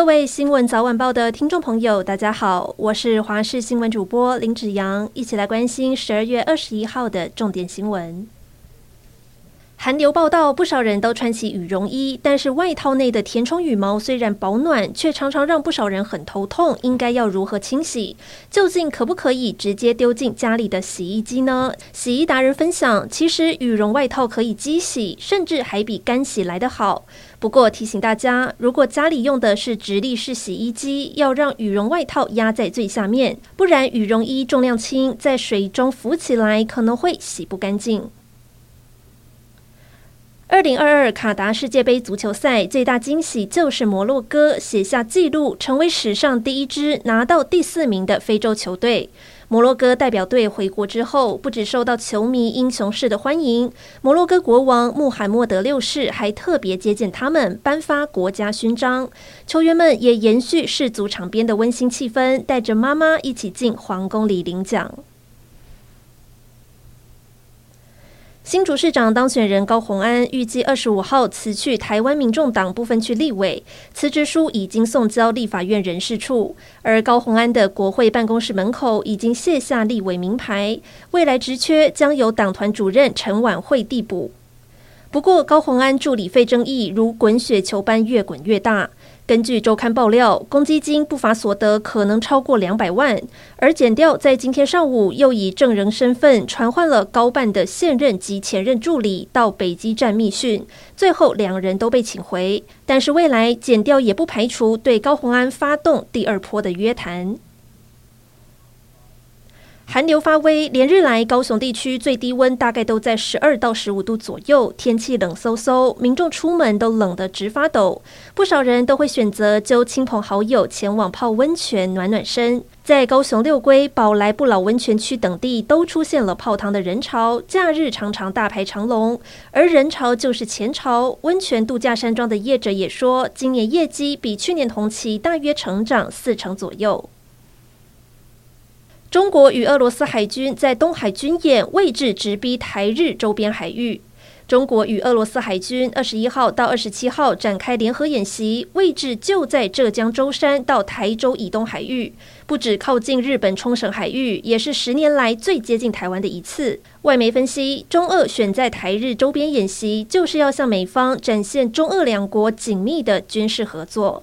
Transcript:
各位新闻早晚报的听众朋友，大家好，我是华视新闻主播林子阳，一起来关心十二月二十一号的重点新闻。韩流报道，不少人都穿起羽绒衣，但是外套内的填充羽毛虽然保暖，却常常让不少人很头痛。应该要如何清洗？究竟可不可以直接丢进家里的洗衣机呢？洗衣达人分享，其实羽绒外套可以机洗，甚至还比干洗来得好。不过提醒大家，如果家里用的是直立式洗衣机，要让羽绒外套压在最下面，不然羽绒衣重量轻，在水中浮起来可能会洗不干净。二零二二卡达世界杯足球赛最大惊喜就是摩洛哥写下纪录，成为史上第一支拿到第四名的非洲球队。摩洛哥代表队回国之后，不只受到球迷英雄式的欢迎，摩洛哥国王穆罕默德六世还特别接见他们，颁发国家勋章。球员们也延续世足场边的温馨气氛，带着妈妈一起进皇宫里领奖。新竹市长当选人高虹安预计二十五号辞去台湾民众党部分区立委，辞职书已经送交立法院人事处，而高虹安的国会办公室门口已经卸下立委名牌，未来职缺将由党团主任陈婉慧递补。不过，高虹安助理费争议如滚雪球般越滚越大。根据周刊爆料，公积金不法所得可能超过两百万，而检调在今天上午又以证人身份传唤了高办的现任及前任助理到北基站密讯，最后两人都被请回。但是未来检调也不排除对高鸿安发动第二波的约谈。寒流发威，连日来高雄地区最低温大概都在十二到十五度左右，天气冷飕飕，民众出门都冷得直发抖。不少人都会选择揪亲朋好友前往泡温泉暖暖身。在高雄六龟、宝来不老温泉区等地都出现了泡汤的人潮，假日常常大排长龙。而人潮就是钱潮，温泉度假山庄的业者也说，今年业绩比去年同期大约成长四成左右。中国与俄罗斯海军在东海军演，位置直逼台日周边海域。中国与俄罗斯海军二十一号到二十七号展开联合演习，位置就在浙江舟山到台州以东海域，不止靠近日本冲绳海域，也是十年来最接近台湾的一次。外媒分析，中俄选在台日周边演习，就是要向美方展现中俄两国紧密的军事合作。